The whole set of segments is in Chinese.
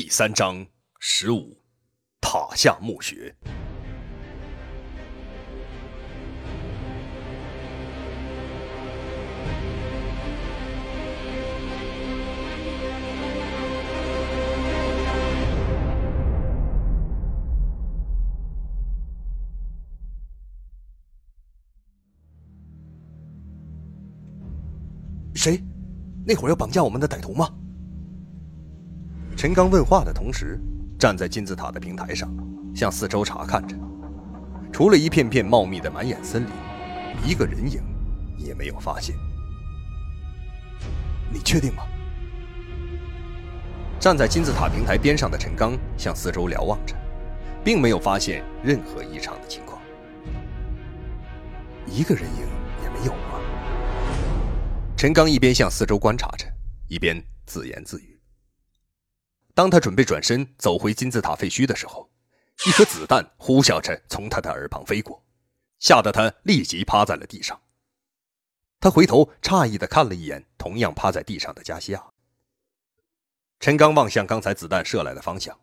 第三章十五，塔下墓穴。谁？那会儿要绑架我们的歹徒吗？陈刚问话的同时，站在金字塔的平台上，向四周查看着。除了一片片茂密的满眼森林，一个人影也没有发现。你确定吗？站在金字塔平台边上的陈刚向四周瞭望着，并没有发现任何异常的情况。一个人影也没有吗？陈刚一边向四周观察着，一边自言自语。当他准备转身走回金字塔废墟的时候，一颗子弹呼啸着从他的耳旁飞过，吓得他立即趴在了地上。他回头诧异地看了一眼同样趴在地上的加西亚。陈刚望向刚才子弹射来的方向，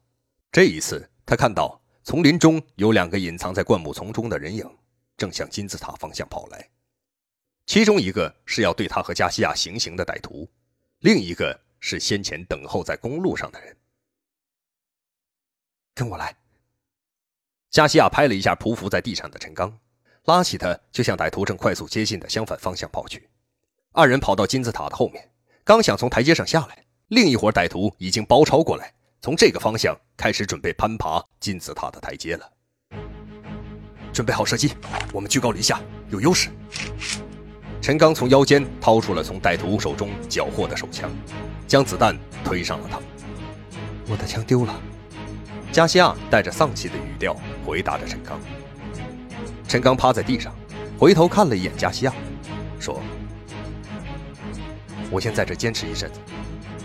这一次他看到丛林中有两个隐藏在灌木丛中的人影，正向金字塔方向跑来。其中一个是要对他和加西亚行刑的歹徒，另一个是先前等候在公路上的人。跟我来。加西亚拍了一下匍匐在地上的陈刚，拉起他就向歹徒正快速接近的相反方向跑去。二人跑到金字塔的后面，刚想从台阶上下来，另一伙歹徒已经包抄过来，从这个方向开始准备攀爬金字塔的台阶了。准备好射击，我们居高临下，有优势。陈刚从腰间掏出了从歹徒手中缴获的手枪，将子弹推上了膛。我的枪丢了。加西亚带着丧气的语调回答着陈刚。陈刚趴在地上，回头看了一眼加西亚，说：“我先在这坚持一阵子，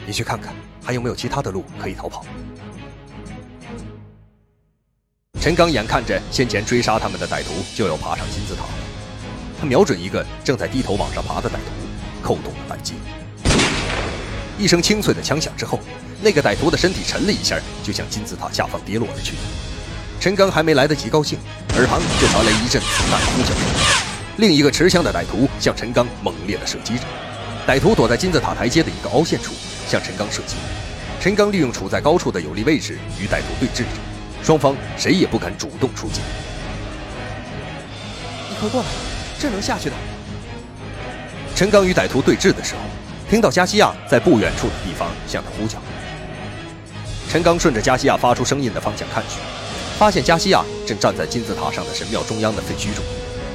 你去看看还有没有其他的路可以逃跑。”陈刚眼看着先前追杀他们的歹徒就要爬上金字塔。他瞄准一个正在低头往上爬的歹徒，扣动了扳机。一声清脆的枪响之后，那个歹徒的身体沉了一下，就向金字塔下方跌落而去。陈刚还没来得及高兴，耳旁就传来一阵子弹呼啸声。另一个持枪的歹徒向陈刚猛烈的射击着。歹徒躲在金字塔台阶的一个凹陷处，向陈刚射击。陈刚利用处在高处的有利位置与歹徒对峙着，双方谁也不敢主动出击。你快过来！这能下去的。陈刚与歹徒对峙的时候，听到加西亚在不远处的地方向他呼叫。陈刚顺着加西亚发出声音的方向看去，发现加西亚正站在金字塔上的神庙中央的废墟中。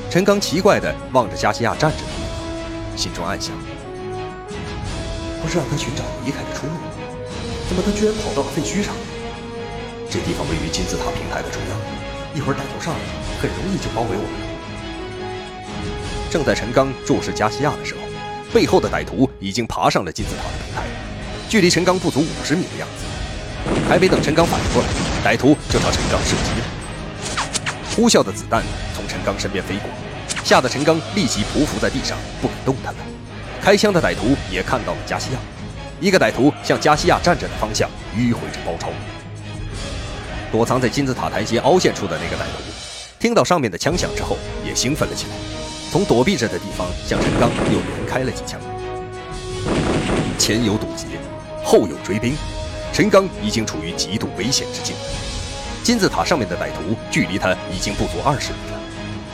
陈刚奇怪地望着加西亚站着的地方，心中暗想：不是让他寻找离开的出路吗？怎么他居然跑到了废墟上？这地方位于金字塔平台的中央，一会儿歹徒上来，很容易就包围我们。正在陈刚注视加西亚的时候，背后的歹徒已经爬上了金字塔的平台，距离陈刚不足五十米的样子。还没等陈刚反应过来，歹徒就朝陈刚射击了。呼啸的子弹从陈刚身边飞过，吓得陈刚立即匍匐在地上，不敢动弹了。开枪的歹徒也看到了加西亚，一个歹徒向加西亚站着的方向迂回着包抄。躲藏在金字塔台阶凹陷处的那个歹徒，听到上面的枪响之后，也兴奋了起来。从躲避着的地方向陈刚又连开了几枪。前有堵截，后有追兵，陈刚已经处于极度危险之境。金字塔上面的歹徒距离他已经不足二十米了，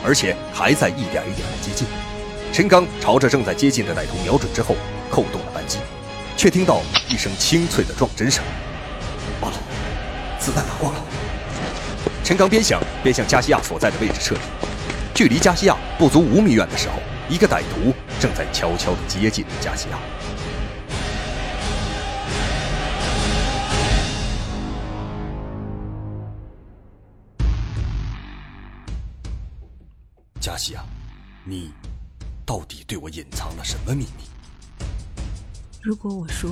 而且还在一点一点的接近。陈刚朝着正在接近的歹徒瞄准之后，扣动了扳机，却听到一声清脆的撞针声。完了，子弹打光了。陈刚边想边向加西亚所在的位置撤离。距离加西亚不足五米远的时候，一个歹徒正在悄悄地接近加西亚。加西亚，你到底对我隐藏了什么秘密？如果我说，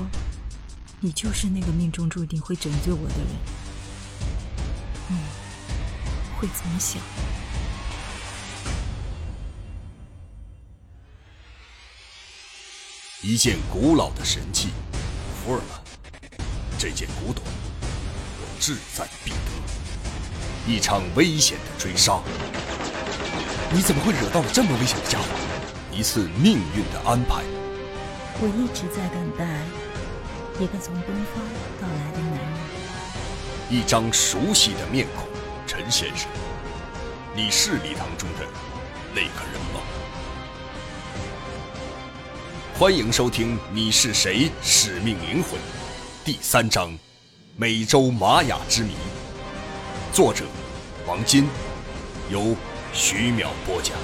你就是那个命中注定会拯救我的人，你会怎么想？一件古老的神器，福尔曼。这件古董志在必得。一场危险的追杀，你怎么会惹到了这么危险的家伙？一次命运的安排。我一直在等待一个从东方到来的男人。一张熟悉的面孔，陈先生，你是礼堂中的那个人吗？欢迎收听《你是谁？使命灵魂》第三章：美洲玛雅之谜。作者：王金，由徐淼播讲。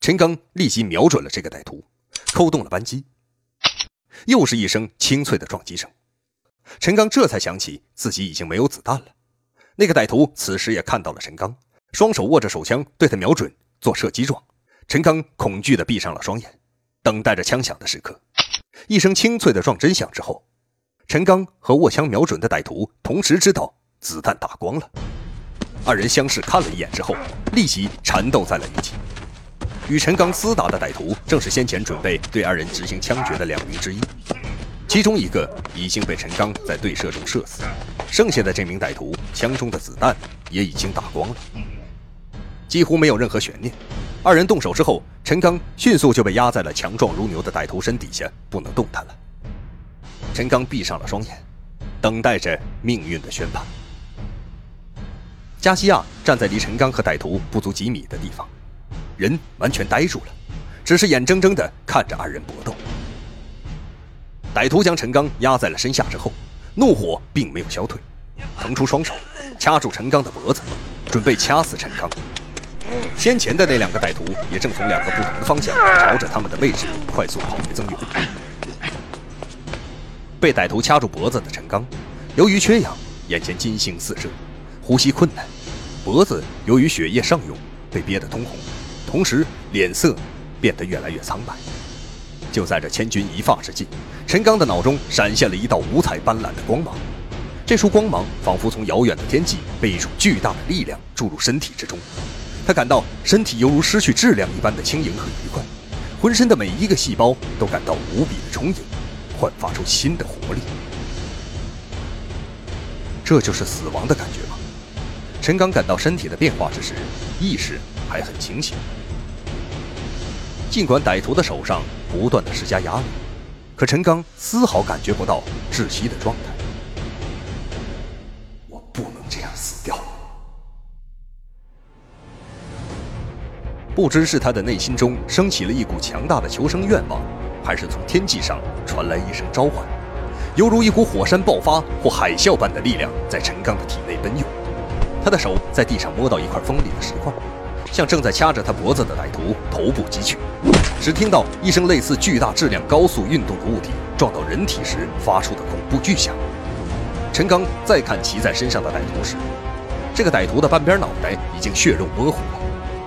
陈刚立即瞄准了这个歹徒，扣动了扳机。又是一声清脆的撞击声，陈刚这才想起自己已经没有子弹了。那个歹徒此时也看到了陈刚，双手握着手枪对他瞄准，做射击状。陈刚恐惧地闭上了双眼，等待着枪响的时刻。一声清脆的撞针响之后，陈刚和握枪瞄准的歹徒同时知道子弹打光了。二人相视看了一眼之后，立即缠斗在了一起。与陈刚厮打的歹徒正是先前准备对二人执行枪决的两名之一，其中一个已经被陈刚在对射中射死，剩下的这名歹徒枪中的子弹也已经打光了，几乎没有任何悬念。二人动手之后，陈刚迅速就被压在了强壮如牛的歹徒身底下，不能动弹了。陈刚闭上了双眼，等待着命运的宣判。加西亚站在离陈刚和歹徒不足几米的地方。人完全呆住了，只是眼睁睁地看着二人搏斗。歹徒将陈刚压在了身下之后，怒火并没有消退，腾出双手掐住陈刚的脖子，准备掐死陈刚。先前的那两个歹徒也正从两个不同的方向朝着他们的位置快速跑回增援。被歹徒掐住脖子的陈刚，由于缺氧，眼前金星四射，呼吸困难，脖子由于血液上涌被憋得通红。同时，脸色变得越来越苍白。就在这千钧一发之际，陈刚的脑中闪现了一道五彩斑斓的光芒。这束光芒仿佛从遥远的天际被一种巨大的力量注入身体之中。他感到身体犹如失去质量一般的轻盈和愉快，浑身的每一个细胞都感到无比的充盈，焕发出新的活力。这就是死亡的感觉吗？陈刚感到身体的变化之时，意识还很清醒。尽管歹徒的手上不断的施加压力，可陈刚丝毫感觉不到窒息的状态。我不能这样死掉。不知是他的内心中升起了一股强大的求生愿望，还是从天际上传来一声召唤，犹如一股火山爆发或海啸般的力量在陈刚的体内奔涌。他的手在地上摸到一块锋利的石块。向正在掐着他脖子的歹徒头部击去，只听到一声类似巨大质量高速运动的物体撞到人体时发出的恐怖巨响。陈刚再看骑在身上的歹徒时，这个歹徒的半边脑袋已经血肉模糊了，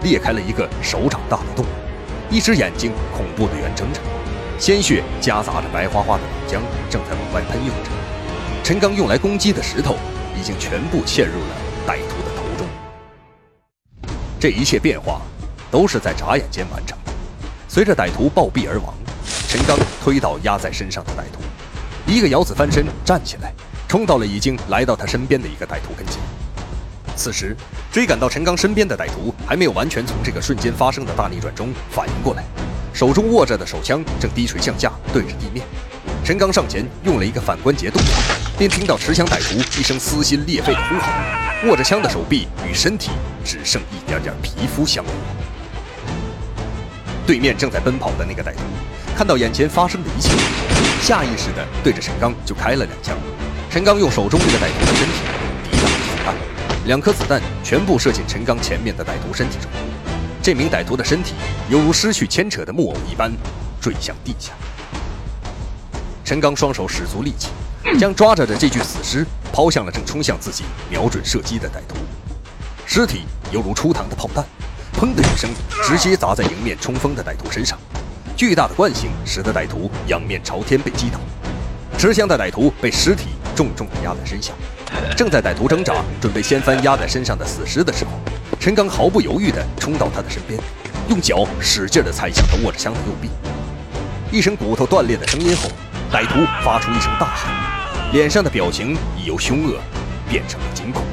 裂开了一个手掌大的洞，一只眼睛恐怖地圆睁着，鲜血夹杂着白花花的脑浆正在往外喷涌着。陈刚用来攻击的石头已经全部嵌入了歹徒的头中。这一切变化都是在眨眼间完成。随着歹徒暴毙而亡，陈刚推倒压在身上的歹徒，一个摇子翻身站起来，冲到了已经来到他身边的一个歹徒跟前。此时，追赶到陈刚身边的歹徒还没有完全从这个瞬间发生的大逆转中反应过来，手中握着的手枪正低垂向下对着地面。陈刚上前用了一个反关节动作，便听到持枪歹徒一声撕心裂肺的呼喊。握着枪的手臂与身体只剩一点点皮肤相连。对面正在奔跑的那个歹徒看到眼前发生的一切，下意识地对着陈刚就开了两枪。陈刚用手中这个歹徒的身体抵挡子弹，两颗子弹全部射进陈刚前面的歹徒身体中。这名歹徒的身体犹如失去牵扯的木偶一般坠向地下。陈刚双手使足力气。将抓着的这具死尸抛向了正冲向自己、瞄准射击的歹徒，尸体犹如出膛的炮弹，砰的一声直接砸在迎面冲锋的歹徒身上。巨大的惯性使得歹徒仰面朝天被击倒，持枪的歹徒被尸体重重地压在身下。正在歹徒挣扎准备掀翻压在身上的死尸的时候，陈刚毫不犹豫地冲到他的身边，用脚使劲地踩向他握着枪的右臂。一声骨头断裂的声音后，歹徒发出一声大喊，脸上的表情已由凶恶变成了惊恐。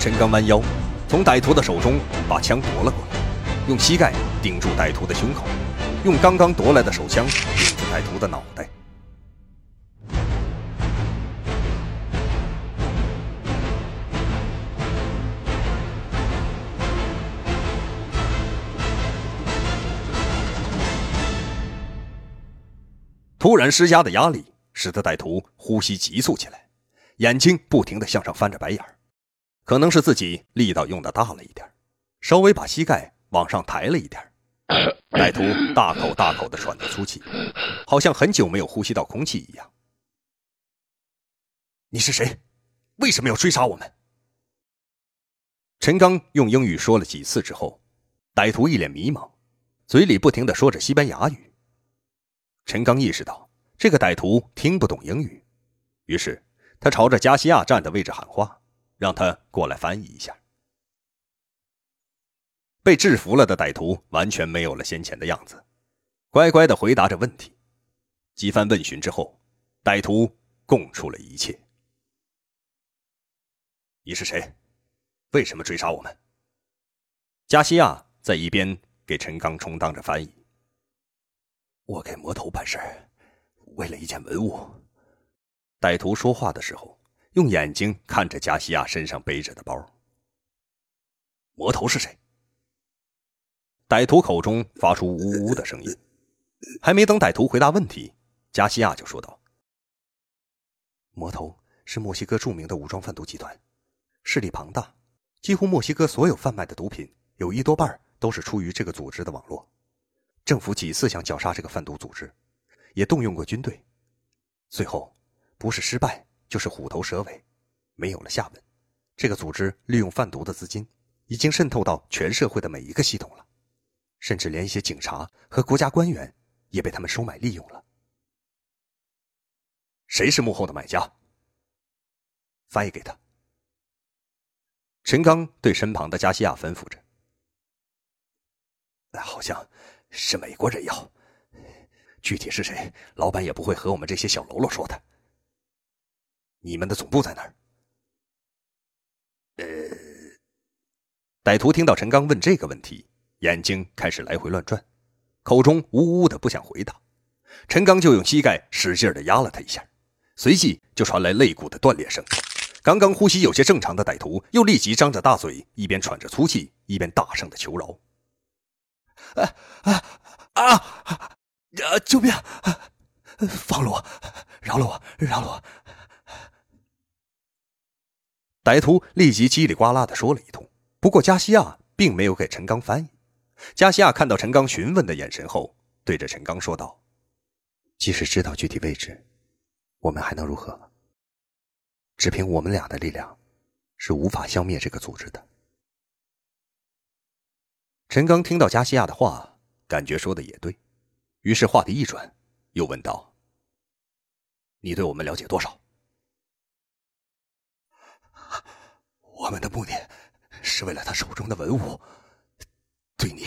陈刚弯腰，从歹徒的手中把枪夺了过来，用膝盖顶住歹徒的胸口，用刚刚夺来的手枪顶住歹徒的脑袋。突然施加的压力使得歹徒呼吸急促起来，眼睛不停地向上翻着白眼儿。可能是自己力道用的大了一点，稍微把膝盖往上抬了一点。歹徒大口大口地喘着粗气，好像很久没有呼吸到空气一样。你是谁？为什么要追杀我们？陈刚用英语说了几次之后，歹徒一脸迷茫，嘴里不停地说着西班牙语。陈刚意识到这个歹徒听不懂英语，于是他朝着加西亚站的位置喊话，让他过来翻译一下。被制服了的歹徒完全没有了先前的样子，乖乖的回答着问题。几番问询之后，歹徒供出了一切。你是谁？为什么追杀我们？加西亚在一边给陈刚充当着翻译。我给魔头办事，为了一件文物。歹徒说话的时候，用眼睛看着加西亚身上背着的包。魔头是谁？歹徒口中发出呜呜的声音，还没等歹徒回答问题，加西亚就说道：“魔头是墨西哥著名的武装贩毒集团，势力庞大，几乎墨西哥所有贩卖的毒品有一多半都是出于这个组织的网络。”政府几次想绞杀这个贩毒组织，也动用过军队，最后不是失败就是虎头蛇尾，没有了下文。这个组织利用贩毒的资金，已经渗透到全社会的每一个系统了，甚至连一些警察和国家官员也被他们收买利用了。谁是幕后的买家？翻译给他。陈刚对身旁的加西亚吩咐着：“好像。”是美国人要，具体是谁，老板也不会和我们这些小喽啰说的。你们的总部在哪儿？呃，歹徒听到陈刚问这个问题，眼睛开始来回乱转，口中呜呜的不想回答。陈刚就用膝盖使劲的压了他一下，随即就传来肋骨的断裂声。刚刚呼吸有些正常的歹徒又立即张着大嘴，一边喘着粗气，一边大声的求饶。啊啊啊！啊！救命！放了我！饶了我！饶了我！歹徒立即叽里呱啦的说了一通，不过加西亚并没有给陈刚翻译。加西亚看到陈刚询问的眼神后，对着陈刚说道：“即使知道具体位置，我们还能如何？只凭我们俩的力量，是无法消灭这个组织的。”陈刚听到加西亚的话，感觉说的也对，于是话题一转，又问道：“你对我们了解多少？”我们的目的是为了他手中的文物，对你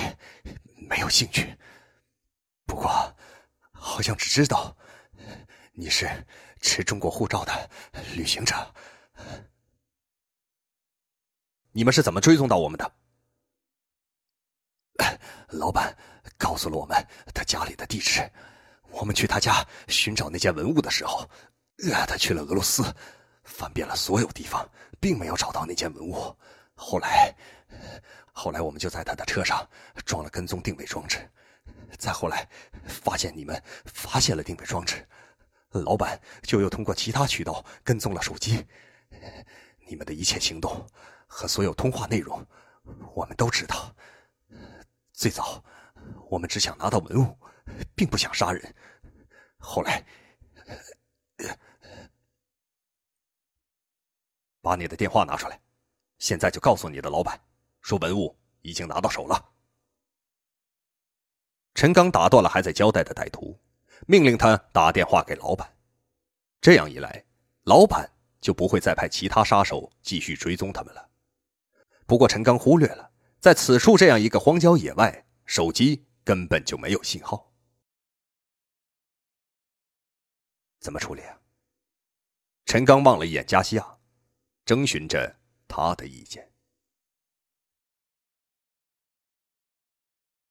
没有兴趣。不过，好像只知道你是持中国护照的旅行者。你们是怎么追踪到我们的？老板告诉了我们他家里的地址，我们去他家寻找那件文物的时候，呃他去了俄罗斯，翻遍了所有地方，并没有找到那件文物。后来，后来我们就在他的车上装了跟踪定位装置，再后来发现你们发现了定位装置，老板就又通过其他渠道跟踪了手机，你们的一切行动和所有通话内容，我们都知道。最早，我们只想拿到文物，并不想杀人。后来，把你的电话拿出来，现在就告诉你的老板，说文物已经拿到手了。陈刚打断了还在交代的歹徒，命令他打电话给老板。这样一来，老板就不会再派其他杀手继续追踪他们了。不过，陈刚忽略了。在此处这样一个荒郊野外手机根本就没有信号。怎么处理啊？陈刚望了一眼加西亚征询着他的意见。